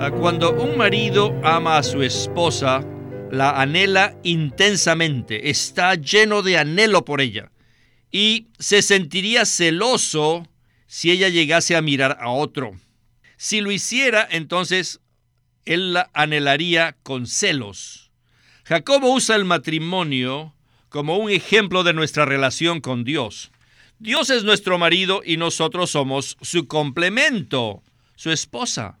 Ah, cuando un marido ama a su esposa, la anhela intensamente, está lleno de anhelo por ella y se sentiría celoso si ella llegase a mirar a otro. Si lo hiciera, entonces él la anhelaría con celos. Jacobo usa el matrimonio como un ejemplo de nuestra relación con Dios. Dios es nuestro marido y nosotros somos su complemento, su esposa.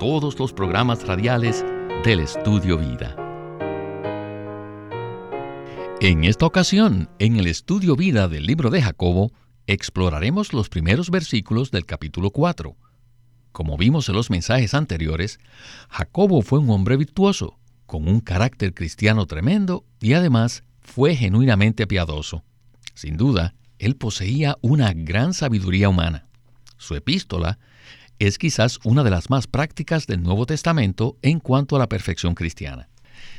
todos los programas radiales del Estudio Vida. En esta ocasión, en el Estudio Vida del libro de Jacobo, exploraremos los primeros versículos del capítulo 4. Como vimos en los mensajes anteriores, Jacobo fue un hombre virtuoso, con un carácter cristiano tremendo y además fue genuinamente piadoso. Sin duda, él poseía una gran sabiduría humana. Su epístola es quizás una de las más prácticas del Nuevo Testamento en cuanto a la perfección cristiana.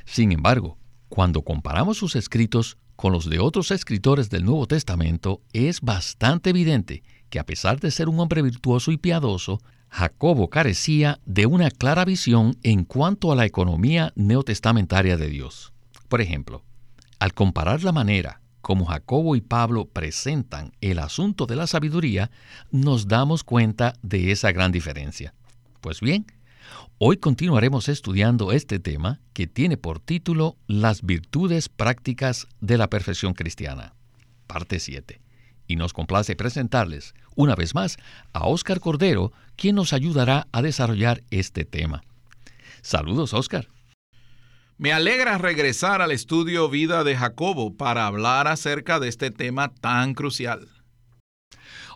Sin embargo, cuando comparamos sus escritos con los de otros escritores del Nuevo Testamento, es bastante evidente que a pesar de ser un hombre virtuoso y piadoso, Jacobo carecía de una clara visión en cuanto a la economía neotestamentaria de Dios. Por ejemplo, al comparar la manera como Jacobo y Pablo presentan el asunto de la sabiduría, nos damos cuenta de esa gran diferencia. Pues bien, Hoy continuaremos estudiando este tema que tiene por título Las virtudes prácticas de la perfección cristiana, parte 7. Y nos complace presentarles una vez más a Óscar Cordero, quien nos ayudará a desarrollar este tema. Saludos, Óscar. Me alegra regresar al estudio Vida de Jacobo para hablar acerca de este tema tan crucial.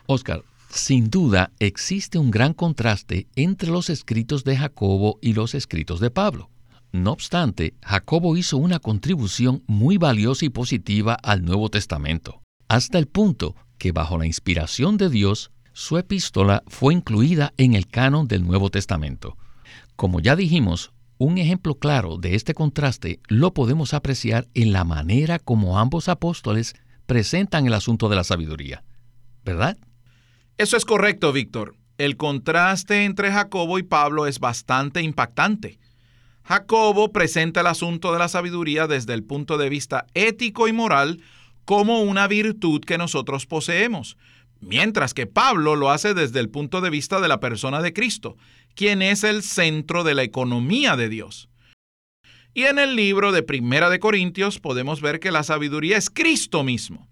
Óscar, sin duda, existe un gran contraste entre los escritos de Jacobo y los escritos de Pablo. No obstante, Jacobo hizo una contribución muy valiosa y positiva al Nuevo Testamento, hasta el punto que bajo la inspiración de Dios, su epístola fue incluida en el canon del Nuevo Testamento. Como ya dijimos, un ejemplo claro de este contraste lo podemos apreciar en la manera como ambos apóstoles presentan el asunto de la sabiduría. ¿Verdad? Eso es correcto, Víctor. El contraste entre Jacobo y Pablo es bastante impactante. Jacobo presenta el asunto de la sabiduría desde el punto de vista ético y moral como una virtud que nosotros poseemos, mientras que Pablo lo hace desde el punto de vista de la persona de Cristo, quien es el centro de la economía de Dios. Y en el libro de Primera de Corintios podemos ver que la sabiduría es Cristo mismo.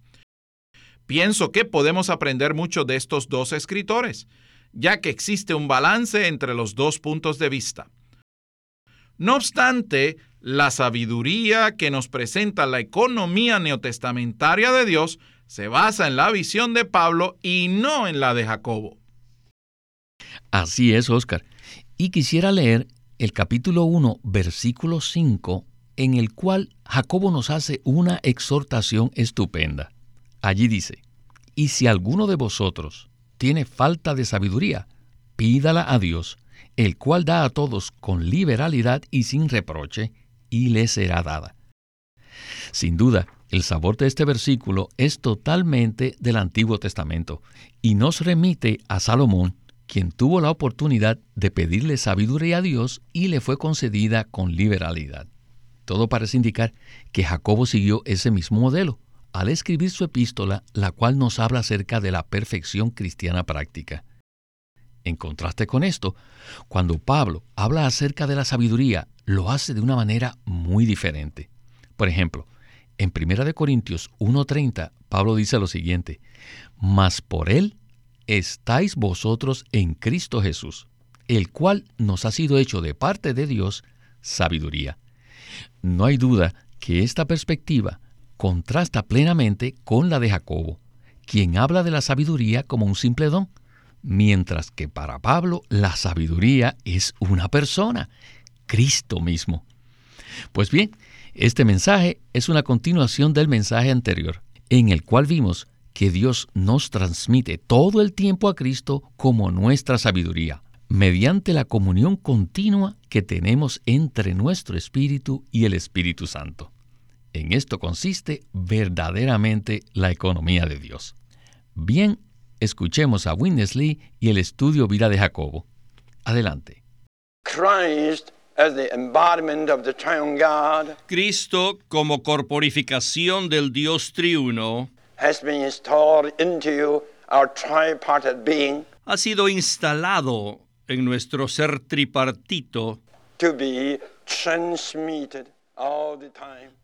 Pienso que podemos aprender mucho de estos dos escritores, ya que existe un balance entre los dos puntos de vista. No obstante, la sabiduría que nos presenta la economía neotestamentaria de Dios se basa en la visión de Pablo y no en la de Jacobo. Así es, Oscar. Y quisiera leer el capítulo 1, versículo 5, en el cual Jacobo nos hace una exhortación estupenda. Allí dice, y si alguno de vosotros tiene falta de sabiduría, pídala a Dios, el cual da a todos con liberalidad y sin reproche, y le será dada. Sin duda, el sabor de este versículo es totalmente del Antiguo Testamento y nos remite a Salomón, quien tuvo la oportunidad de pedirle sabiduría a Dios y le fue concedida con liberalidad. Todo parece indicar que Jacobo siguió ese mismo modelo al escribir su epístola, la cual nos habla acerca de la perfección cristiana práctica. En contraste con esto, cuando Pablo habla acerca de la sabiduría, lo hace de una manera muy diferente. Por ejemplo, en 1 Corintios 1:30, Pablo dice lo siguiente, Mas por él estáis vosotros en Cristo Jesús, el cual nos ha sido hecho de parte de Dios sabiduría. No hay duda que esta perspectiva contrasta plenamente con la de Jacobo, quien habla de la sabiduría como un simple don, mientras que para Pablo la sabiduría es una persona, Cristo mismo. Pues bien, este mensaje es una continuación del mensaje anterior, en el cual vimos que Dios nos transmite todo el tiempo a Cristo como nuestra sabiduría, mediante la comunión continua que tenemos entre nuestro Espíritu y el Espíritu Santo. En esto consiste verdaderamente la economía de Dios. Bien, escuchemos a Winnesley y el estudio vida de Jacobo. Adelante. Cristo como corporificación del Dios triuno ha sido instalado en nuestro ser tripartito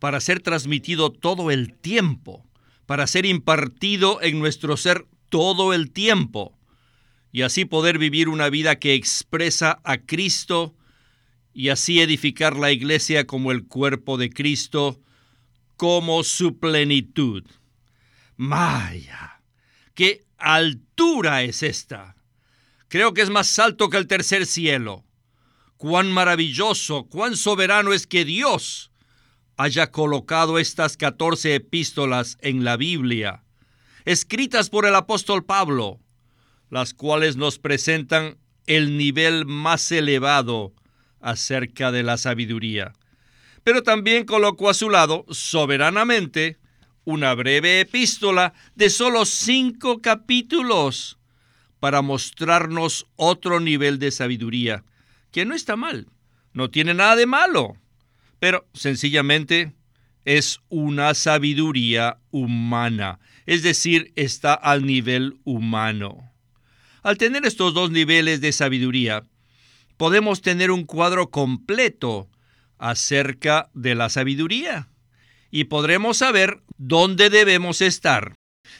para ser transmitido todo el tiempo, para ser impartido en nuestro ser todo el tiempo, y así poder vivir una vida que expresa a Cristo y así edificar la iglesia como el cuerpo de Cristo, como su plenitud. Maya, qué altura es esta. Creo que es más alto que el tercer cielo. Cuán maravilloso, cuán soberano es que Dios haya colocado estas catorce epístolas en la Biblia, escritas por el apóstol Pablo, las cuales nos presentan el nivel más elevado acerca de la sabiduría. Pero también colocó a su lado, soberanamente, una breve epístola de solo cinco capítulos para mostrarnos otro nivel de sabiduría, que no está mal, no tiene nada de malo, pero sencillamente es una sabiduría humana, es decir, está al nivel humano. Al tener estos dos niveles de sabiduría, podemos tener un cuadro completo acerca de la sabiduría y podremos saber dónde debemos estar.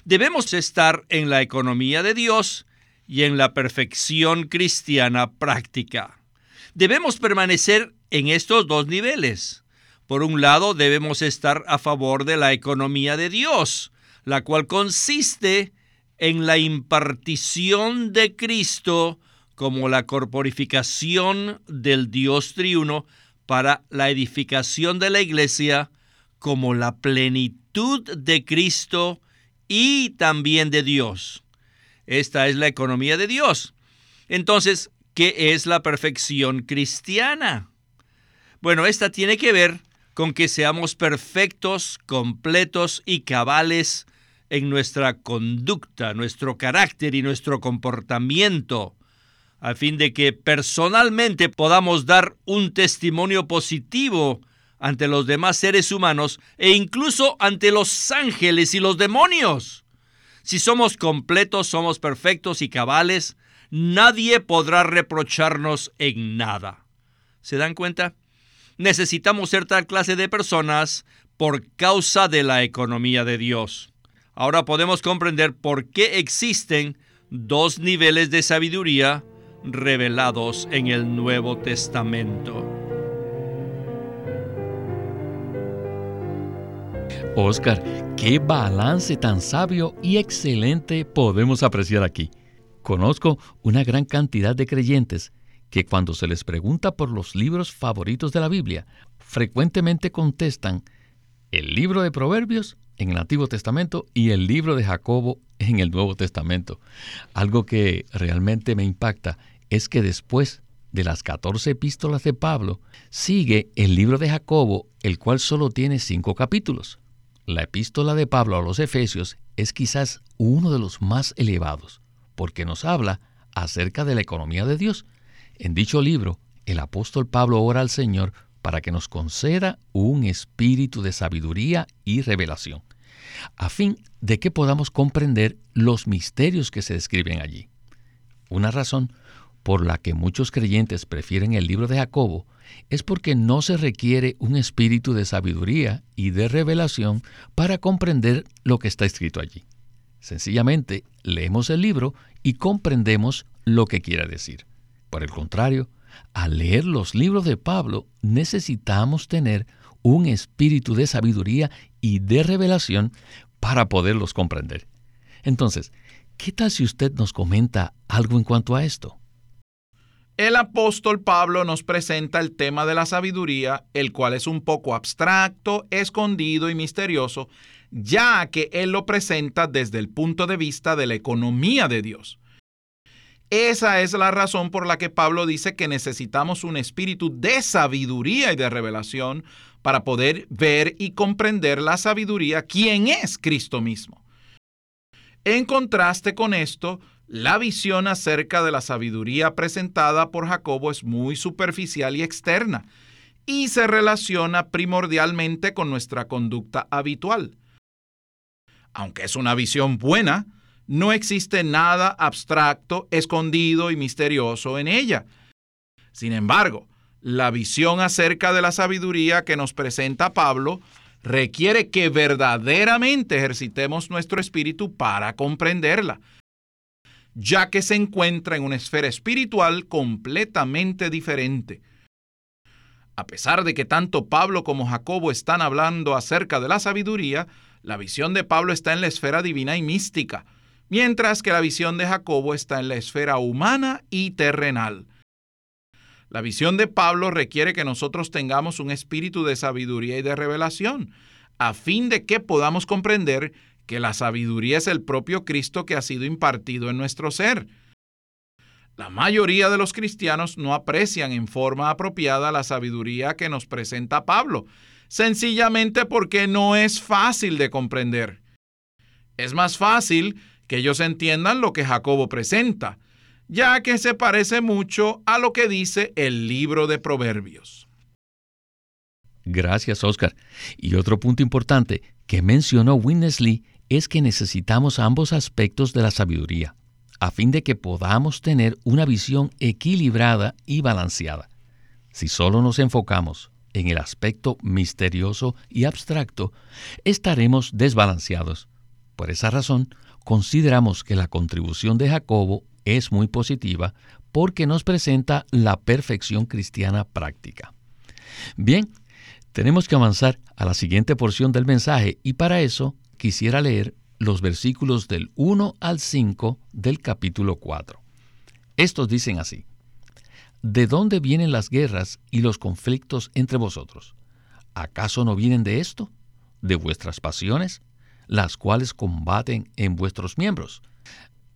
Debemos estar en la economía de Dios y en la perfección cristiana práctica. Debemos permanecer en estos dos niveles. Por un lado, debemos estar a favor de la economía de Dios, la cual consiste en la impartición de Cristo como la corporificación del Dios triuno para la edificación de la iglesia como la plenitud de Cristo y también de Dios. Esta es la economía de Dios. Entonces, ¿qué es la perfección cristiana? Bueno, esta tiene que ver con que seamos perfectos, completos y cabales en nuestra conducta, nuestro carácter y nuestro comportamiento, a fin de que personalmente podamos dar un testimonio positivo ante los demás seres humanos e incluso ante los ángeles y los demonios. Si somos completos, somos perfectos y cabales, nadie podrá reprocharnos en nada. ¿Se dan cuenta? Necesitamos ser tal clase de personas por causa de la economía de Dios. Ahora podemos comprender por qué existen dos niveles de sabiduría revelados en el Nuevo Testamento. Oscar, qué balance tan sabio y excelente podemos apreciar aquí. Conozco una gran cantidad de creyentes que cuando se les pregunta por los libros favoritos de la Biblia, frecuentemente contestan el libro de Proverbios en el Antiguo Testamento y el libro de Jacobo en el Nuevo Testamento. Algo que realmente me impacta es que después de las 14 epístolas de Pablo, sigue el libro de Jacobo, el cual solo tiene cinco capítulos. La epístola de Pablo a los Efesios es quizás uno de los más elevados, porque nos habla acerca de la economía de Dios. En dicho libro, el apóstol Pablo ora al Señor para que nos conceda un espíritu de sabiduría y revelación, a fin de que podamos comprender los misterios que se describen allí. Una razón por la que muchos creyentes prefieren el libro de Jacobo es porque no se requiere un espíritu de sabiduría y de revelación para comprender lo que está escrito allí. Sencillamente leemos el libro y comprendemos lo que quiere decir. Por el contrario, al leer los libros de Pablo necesitamos tener un espíritu de sabiduría y de revelación para poderlos comprender. Entonces, ¿Qué tal si usted nos comenta algo en cuanto a esto? El apóstol Pablo nos presenta el tema de la sabiduría, el cual es un poco abstracto, escondido y misterioso, ya que él lo presenta desde el punto de vista de la economía de Dios. Esa es la razón por la que Pablo dice que necesitamos un espíritu de sabiduría y de revelación para poder ver y comprender la sabiduría, quien es Cristo mismo. En contraste con esto, la visión acerca de la sabiduría presentada por Jacobo es muy superficial y externa, y se relaciona primordialmente con nuestra conducta habitual. Aunque es una visión buena, no existe nada abstracto, escondido y misterioso en ella. Sin embargo, la visión acerca de la sabiduría que nos presenta Pablo requiere que verdaderamente ejercitemos nuestro espíritu para comprenderla, ya que se encuentra en una esfera espiritual completamente diferente. A pesar de que tanto Pablo como Jacobo están hablando acerca de la sabiduría, la visión de Pablo está en la esfera divina y mística, mientras que la visión de Jacobo está en la esfera humana y terrenal. La visión de Pablo requiere que nosotros tengamos un espíritu de sabiduría y de revelación, a fin de que podamos comprender que la sabiduría es el propio Cristo que ha sido impartido en nuestro ser. La mayoría de los cristianos no aprecian en forma apropiada la sabiduría que nos presenta Pablo, sencillamente porque no es fácil de comprender. Es más fácil que ellos entiendan lo que Jacobo presenta, ya que se parece mucho a lo que dice el libro de Proverbios. Gracias, Oscar. Y otro punto importante que mencionó Winnesley es que necesitamos ambos aspectos de la sabiduría, a fin de que podamos tener una visión equilibrada y balanceada. Si solo nos enfocamos en el aspecto misterioso y abstracto, estaremos desbalanceados. Por esa razón, consideramos que la contribución de Jacobo es muy positiva porque nos presenta la perfección cristiana práctica. Bien, tenemos que avanzar a la siguiente porción del mensaje y para eso quisiera leer los versículos del 1 al 5 del capítulo 4. Estos dicen así, ¿De dónde vienen las guerras y los conflictos entre vosotros? ¿Acaso no vienen de esto? ¿De vuestras pasiones? las cuales combaten en vuestros miembros.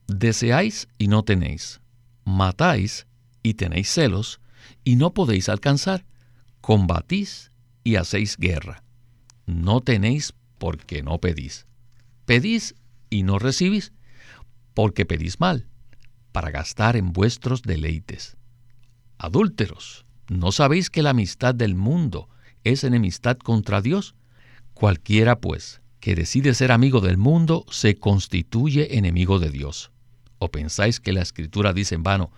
Deseáis y no tenéis. Matáis y tenéis celos y no podéis alcanzar. Combatís y hacéis guerra. No tenéis porque no pedís. Pedís y no recibís porque pedís mal, para gastar en vuestros deleites. Adúlteros, ¿no sabéis que la amistad del mundo es enemistad contra Dios? Cualquiera, pues, que decide ser amigo del mundo se constituye enemigo de Dios. ¿O pensáis que la Escritura dice en vano,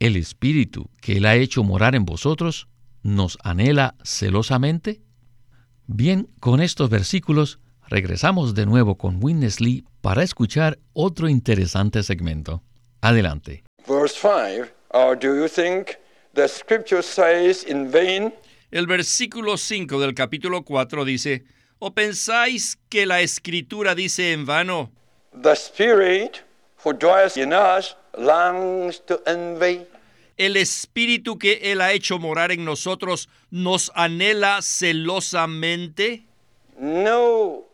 el Espíritu que Él ha hecho morar en vosotros nos anhela celosamente? Bien, con estos versículos regresamos de nuevo con Witness Lee para escuchar otro interesante segmento. Adelante. El versículo 5 del capítulo 4 dice, ¿O pensáis que la escritura dice en vano? The spirit who dwells in us longs to envy. El espíritu que él ha hecho morar en nosotros nos anhela celosamente. No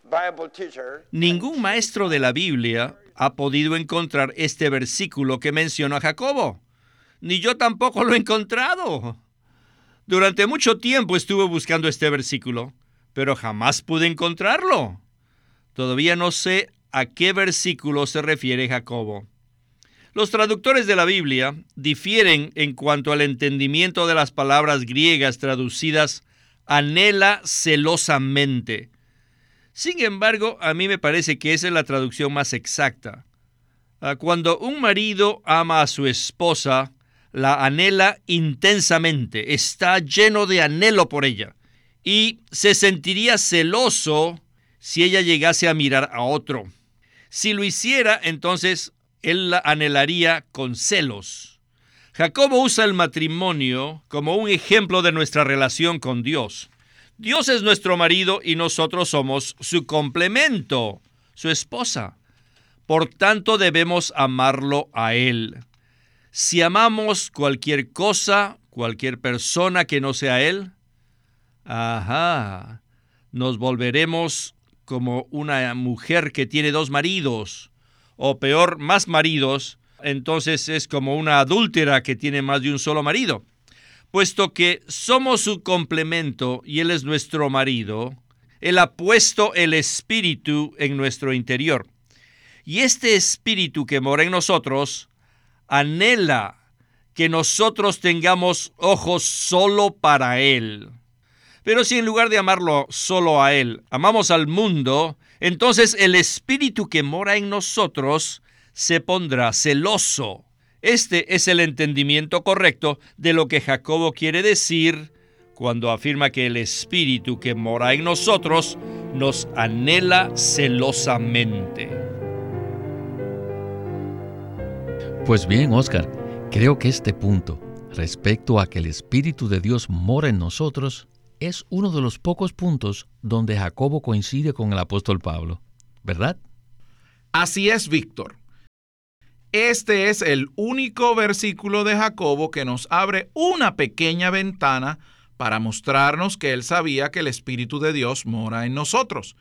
Ningún maestro de la Biblia ha podido encontrar este versículo que menciona Jacobo. Ni yo tampoco lo he encontrado. Durante mucho tiempo estuve buscando este versículo pero jamás pude encontrarlo. Todavía no sé a qué versículo se refiere Jacobo. Los traductores de la Biblia difieren en cuanto al entendimiento de las palabras griegas traducidas anhela celosamente. Sin embargo, a mí me parece que esa es la traducción más exacta. Ah, cuando un marido ama a su esposa, la anhela intensamente, está lleno de anhelo por ella y se sentiría celoso si ella llegase a mirar a otro. Si lo hiciera, entonces él la anhelaría con celos. Jacobo usa el matrimonio como un ejemplo de nuestra relación con Dios. Dios es nuestro marido y nosotros somos su complemento, su esposa. Por tanto debemos amarlo a Él. Si amamos cualquier cosa, cualquier persona que no sea Él, ajá, nos volveremos como una mujer que tiene dos maridos, o peor, más maridos, entonces es como una adúltera que tiene más de un solo marido. Puesto que somos su complemento y Él es nuestro marido, Él ha puesto el espíritu en nuestro interior. Y este espíritu que mora en nosotros anhela que nosotros tengamos ojos solo para Él. Pero si en lugar de amarlo solo a Él, amamos al mundo, entonces el espíritu que mora en nosotros se pondrá celoso. Este es el entendimiento correcto de lo que Jacobo quiere decir cuando afirma que el espíritu que mora en nosotros nos anhela celosamente. Pues bien, Oscar, creo que este punto, respecto a que el Espíritu de Dios mora en nosotros, es uno de los pocos puntos donde Jacobo coincide con el apóstol Pablo, ¿verdad? Así es, Víctor. Este es el único versículo de Jacobo que nos abre una pequeña ventana para mostrarnos que él sabía que el Espíritu de Dios mora en nosotros.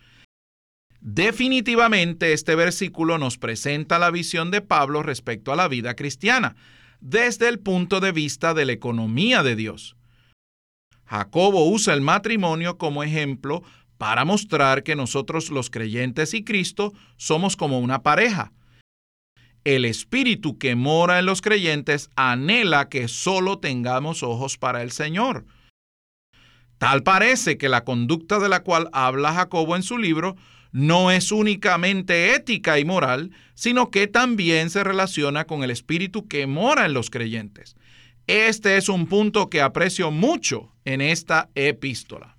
Definitivamente este versículo nos presenta la visión de Pablo respecto a la vida cristiana, desde el punto de vista de la economía de Dios. Jacobo usa el matrimonio como ejemplo para mostrar que nosotros los creyentes y Cristo somos como una pareja. El espíritu que mora en los creyentes anhela que solo tengamos ojos para el Señor. Tal parece que la conducta de la cual habla Jacobo en su libro no es únicamente ética y moral, sino que también se relaciona con el espíritu que mora en los creyentes. Este es un punto que aprecio mucho en esta epístola.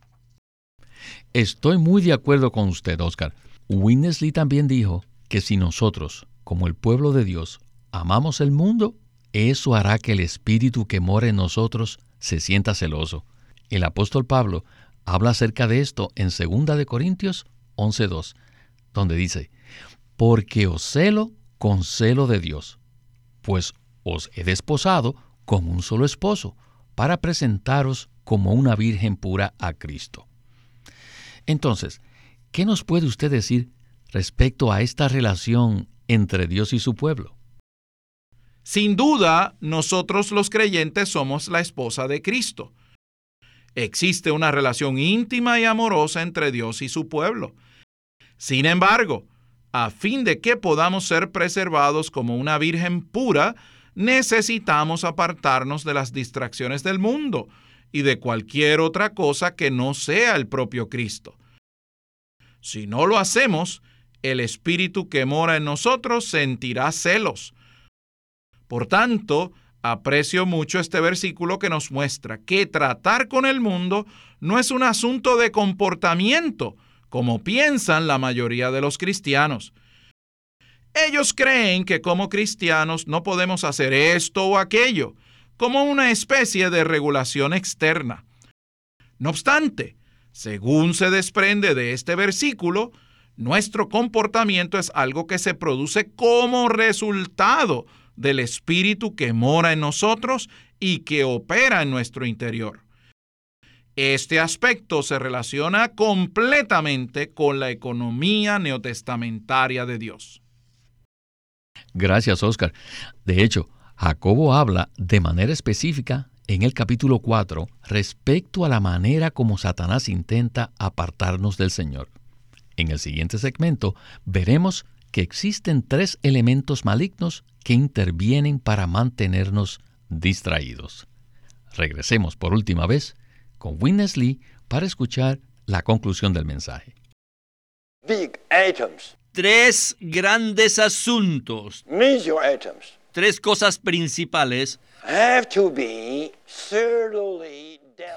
Estoy muy de acuerdo con usted, Oscar. Winnesley también dijo que si nosotros, como el pueblo de Dios, amamos el mundo, eso hará que el espíritu que mora en nosotros se sienta celoso. El apóstol Pablo habla acerca de esto en 2 de Corintios 11:2, donde dice: "Porque os celo con celo de Dios, pues os he desposado con un solo esposo, para presentaros como una virgen pura a Cristo. Entonces, ¿qué nos puede usted decir respecto a esta relación entre Dios y su pueblo? Sin duda, nosotros los creyentes somos la esposa de Cristo. Existe una relación íntima y amorosa entre Dios y su pueblo. Sin embargo, a fin de que podamos ser preservados como una virgen pura, necesitamos apartarnos de las distracciones del mundo y de cualquier otra cosa que no sea el propio Cristo. Si no lo hacemos, el Espíritu que mora en nosotros sentirá celos. Por tanto, aprecio mucho este versículo que nos muestra que tratar con el mundo no es un asunto de comportamiento, como piensan la mayoría de los cristianos. Ellos creen que como cristianos no podemos hacer esto o aquello, como una especie de regulación externa. No obstante, según se desprende de este versículo, nuestro comportamiento es algo que se produce como resultado del Espíritu que mora en nosotros y que opera en nuestro interior. Este aspecto se relaciona completamente con la economía neotestamentaria de Dios. Gracias, Oscar. De hecho, Jacobo habla de manera específica en el capítulo 4 respecto a la manera como Satanás intenta apartarnos del Señor. En el siguiente segmento veremos que existen tres elementos malignos que intervienen para mantenernos distraídos. Regresemos por última vez con Witness Lee para escuchar la conclusión del mensaje. Big items tres grandes asuntos, tres cosas principales,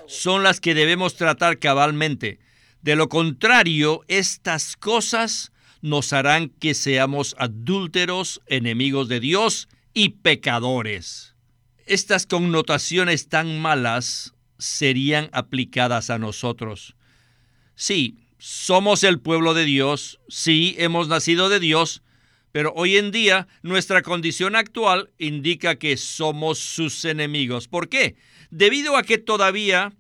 son las que debemos tratar cabalmente. De lo contrario, estas cosas nos harán que seamos adúlteros, enemigos de Dios y pecadores. Estas connotaciones tan malas serían aplicadas a nosotros. Sí, somos el pueblo de Dios, sí hemos nacido de Dios, Pero hoy en día nuestra condición actual indica que somos sus enemigos. ¿Por qué? Debido a que todavía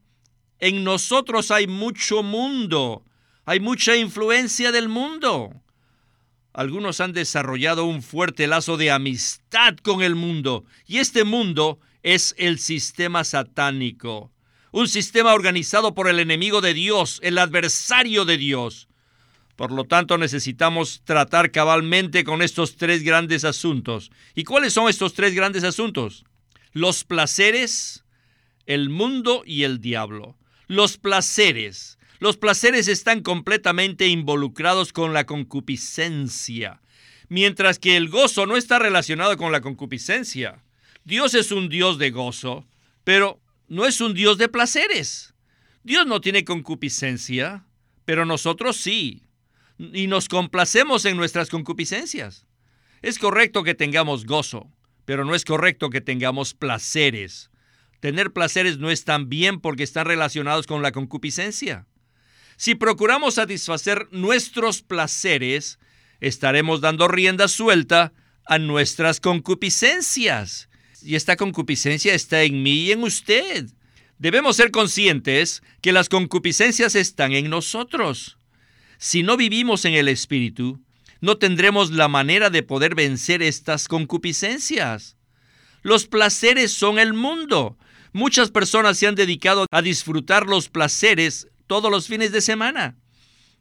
en nosotros hay mucho mundo, hay mucha influencia del mundo. Algunos han desarrollado un fuerte lazo de amistad con el mundo y este mundo es el sistema satánico, un sistema organizado por el enemigo de Dios, el adversario de Dios. Por lo tanto, necesitamos tratar cabalmente con estos tres grandes asuntos. ¿Y cuáles son estos tres grandes asuntos? Los placeres, el mundo y el diablo. Los placeres. Los placeres están completamente involucrados con la concupiscencia, mientras que el gozo no está relacionado con la concupiscencia. Dios es un Dios de gozo, pero no es un Dios de placeres. Dios no tiene concupiscencia, pero nosotros sí y nos complacemos en nuestras concupiscencias. Es correcto que tengamos gozo, pero no es correcto que tengamos placeres. Tener placeres no es tan bien porque están relacionados con la concupiscencia. Si procuramos satisfacer nuestros placeres, estaremos dando rienda suelta a nuestras concupiscencias. Y esta concupiscencia está en mí y en usted. Debemos ser conscientes que las concupiscencias están en nosotros. Si no vivimos en el Espíritu, no tendremos la manera de poder vencer estas concupiscencias. Los placeres son el mundo. Muchas personas se han dedicado a disfrutar los placeres todos los fines de semana.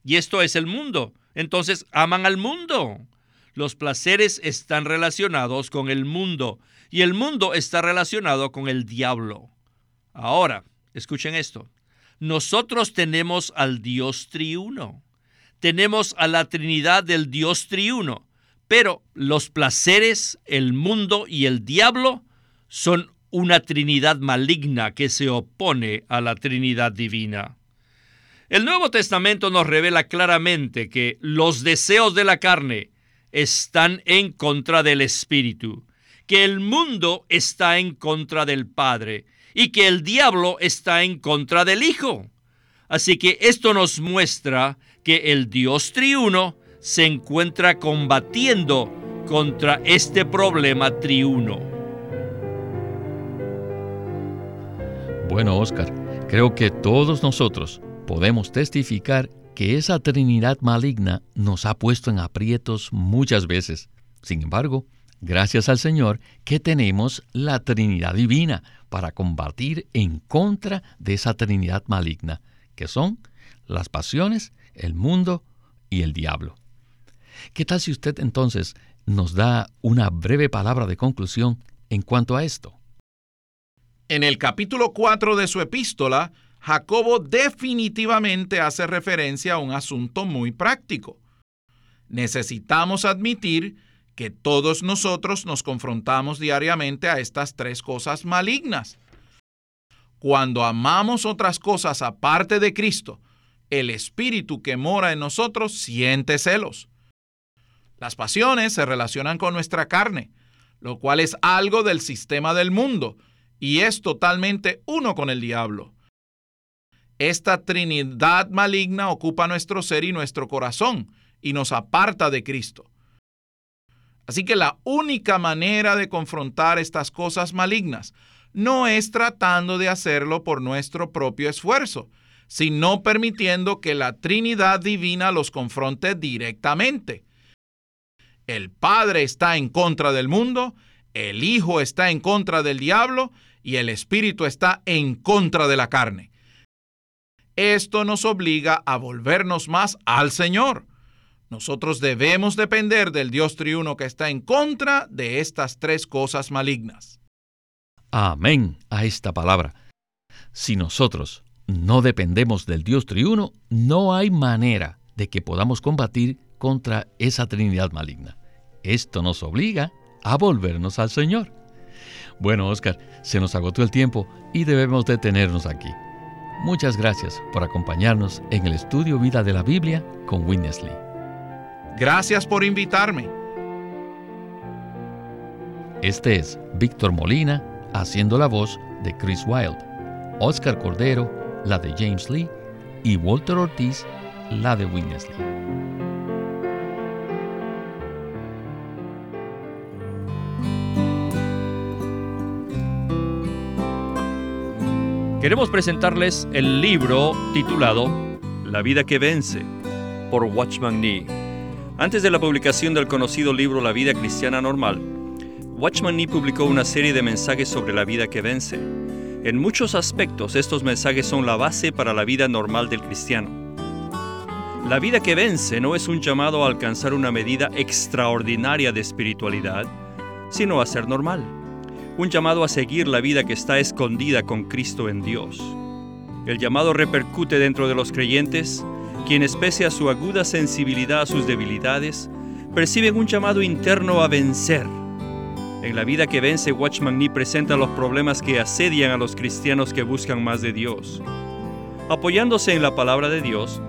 Y esto es el mundo. Entonces aman al mundo. Los placeres están relacionados con el mundo y el mundo está relacionado con el diablo. Ahora, escuchen esto. Nosotros tenemos al Dios triuno tenemos a la Trinidad del Dios triuno, pero los placeres, el mundo y el diablo son una Trinidad maligna que se opone a la Trinidad divina. El Nuevo Testamento nos revela claramente que los deseos de la carne están en contra del Espíritu, que el mundo está en contra del Padre y que el diablo está en contra del Hijo. Así que esto nos muestra que el Dios triuno se encuentra combatiendo contra este problema triuno. Bueno, Oscar, creo que todos nosotros podemos testificar que esa Trinidad maligna nos ha puesto en aprietos muchas veces. Sin embargo, gracias al Señor que tenemos la Trinidad divina para combatir en contra de esa Trinidad maligna que son las pasiones, el mundo y el diablo. ¿Qué tal si usted entonces nos da una breve palabra de conclusión en cuanto a esto? En el capítulo 4 de su epístola, Jacobo definitivamente hace referencia a un asunto muy práctico. Necesitamos admitir que todos nosotros nos confrontamos diariamente a estas tres cosas malignas. Cuando amamos otras cosas aparte de Cristo, el espíritu que mora en nosotros siente celos. Las pasiones se relacionan con nuestra carne, lo cual es algo del sistema del mundo y es totalmente uno con el diablo. Esta trinidad maligna ocupa nuestro ser y nuestro corazón y nos aparta de Cristo. Así que la única manera de confrontar estas cosas malignas no es tratando de hacerlo por nuestro propio esfuerzo, sino permitiendo que la Trinidad Divina los confronte directamente. El Padre está en contra del mundo, el Hijo está en contra del diablo y el Espíritu está en contra de la carne. Esto nos obliga a volvernos más al Señor. Nosotros debemos depender del Dios triuno que está en contra de estas tres cosas malignas. Amén a esta palabra. Si nosotros no dependemos del Dios triuno, no hay manera de que podamos combatir contra esa Trinidad maligna. Esto nos obliga a volvernos al Señor. Bueno, Oscar, se nos agotó el tiempo y debemos detenernos aquí. Muchas gracias por acompañarnos en el estudio Vida de la Biblia con Winnesley. Gracias por invitarme. Este es Víctor Molina haciendo la voz de Chris Wilde, Oscar Cordero, la de James Lee, y Walter Ortiz, la de Winnesley. Queremos presentarles el libro titulado La vida que vence por Watchman Nee. Antes de la publicación del conocido libro La vida cristiana normal, Watchman Nee publicó una serie de mensajes sobre la vida que vence. En muchos aspectos estos mensajes son la base para la vida normal del cristiano. La vida que vence no es un llamado a alcanzar una medida extraordinaria de espiritualidad, sino a ser normal. Un llamado a seguir la vida que está escondida con Cristo en Dios. El llamado repercute dentro de los creyentes, quienes pese a su aguda sensibilidad a sus debilidades, perciben un llamado interno a vencer en la vida que vence, Watchman Nee presenta los problemas que asedian a los cristianos que buscan más de Dios. Apoyándose en la palabra de Dios,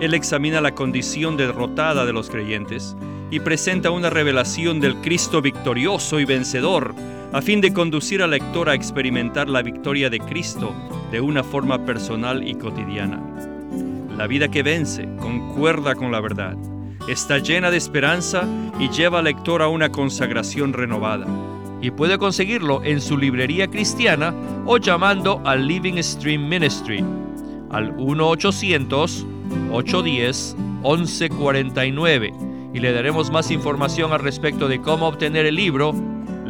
él examina la condición derrotada de los creyentes y presenta una revelación del Cristo victorioso y vencedor, a fin de conducir al lector a experimentar la victoria de Cristo de una forma personal y cotidiana. La vida que vence concuerda con la verdad está llena de esperanza y lleva al lector a una consagración renovada. Y puede conseguirlo en su librería cristiana o llamando al Living Stream Ministry al 1-800-810-1149 y le daremos más información al respecto de cómo obtener el libro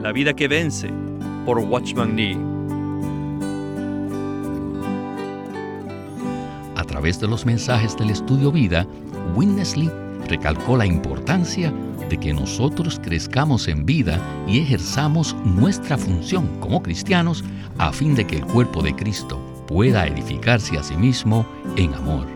La vida que vence por Watchman Nee. A través de los mensajes del estudio vida, Winnesley recalcó la importancia de que nosotros crezcamos en vida y ejerzamos nuestra función como cristianos a fin de que el cuerpo de Cristo pueda edificarse a sí mismo en amor.